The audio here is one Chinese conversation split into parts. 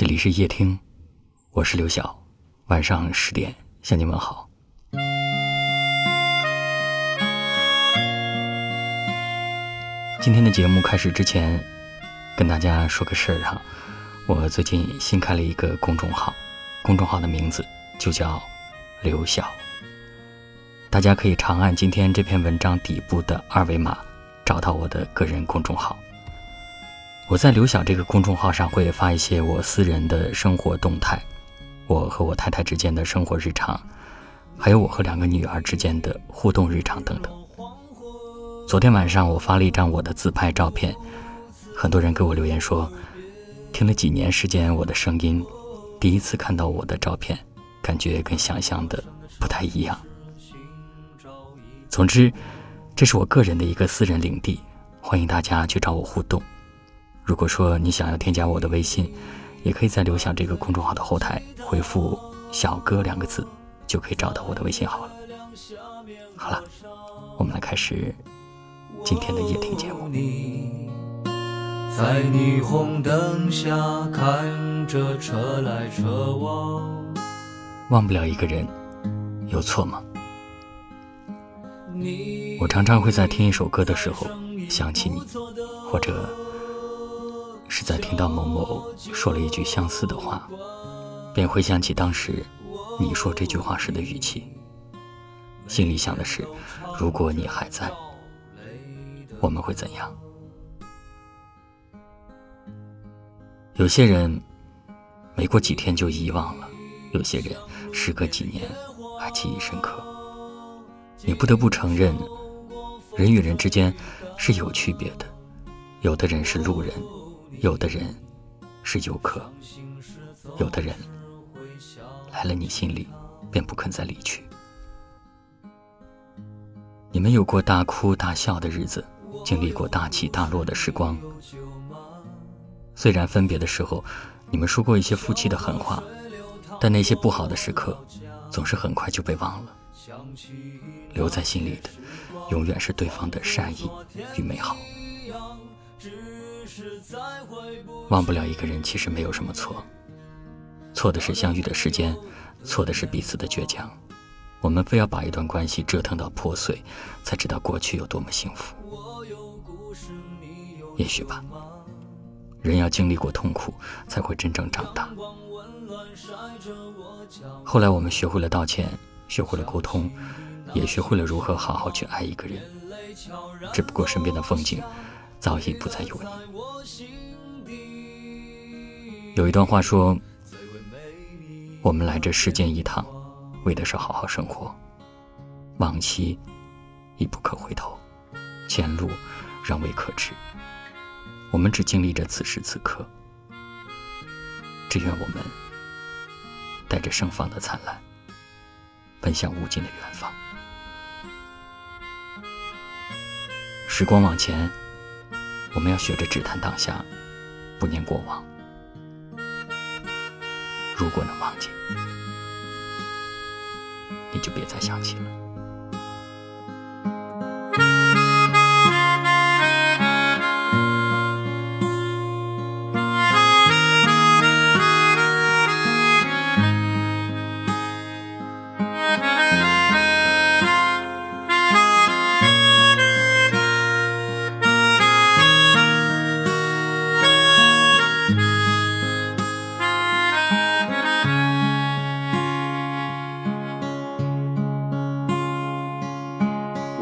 这里是夜听，我是刘晓，晚上十点向你问好。今天的节目开始之前，跟大家说个事儿哈，我最近新开了一个公众号，公众号的名字就叫刘晓，大家可以长按今天这篇文章底部的二维码，找到我的个人公众号。我在刘晓这个公众号上会发一些我私人的生活动态，我和我太太之间的生活日常，还有我和两个女儿之间的互动日常等等。昨天晚上我发了一张我的自拍照片，很多人给我留言说，听了几年时间我的声音，第一次看到我的照片，感觉跟想象的不太一样。总之，这是我个人的一个私人领地，欢迎大家去找我互动。如果说你想要添加我的微信，也可以在“留下”这个公众号的后台回复“小哥”两个字，就可以找到我的微信号了。好了，我们来开始今天的夜听节目。在霓虹灯下看着车来车往，忘不了一个人，有错吗？我常常会在听一首歌的时候想起你，或者。是在听到某某说了一句相似的话，便回想起当时你说这句话时的语气，心里想的是：如果你还在，我们会怎样？有些人没过几天就遗忘了，有些人时隔几年还记忆深刻。你不得不承认，人与人之间是有区别的，有的人是路人。有的人是游客，有的人来了你心里便不肯再离去。你们有过大哭大笑的日子，经历过大起大落的时光。虽然分别的时候，你们说过一些夫妻的狠话，但那些不好的时刻，总是很快就被忘了。留在心里的，永远是对方的善意与美好。忘不了一个人，其实没有什么错，错的是相遇的时间，错的是彼此的倔强。我们非要把一段关系折腾到破碎，才知道过去有多么幸福。也许吧，人要经历过痛苦，才会真正长大。后来我们学会了道歉，学会了沟通，也学会了如何好好去爱一个人。只不过身边的风景。早已不再有你。有一段话说：“我们来这世间一趟，为的是好好生活。往昔已不可回头，前路仍未可知。我们只经历着此时此刻。只愿我们带着盛放的灿烂，奔向无尽的远方。时光往前。”我们要学着只谈当下，不念过往。如果能忘记，你就别再想起了。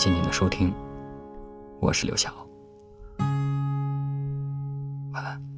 谢您的收听，我是刘晓，晚安。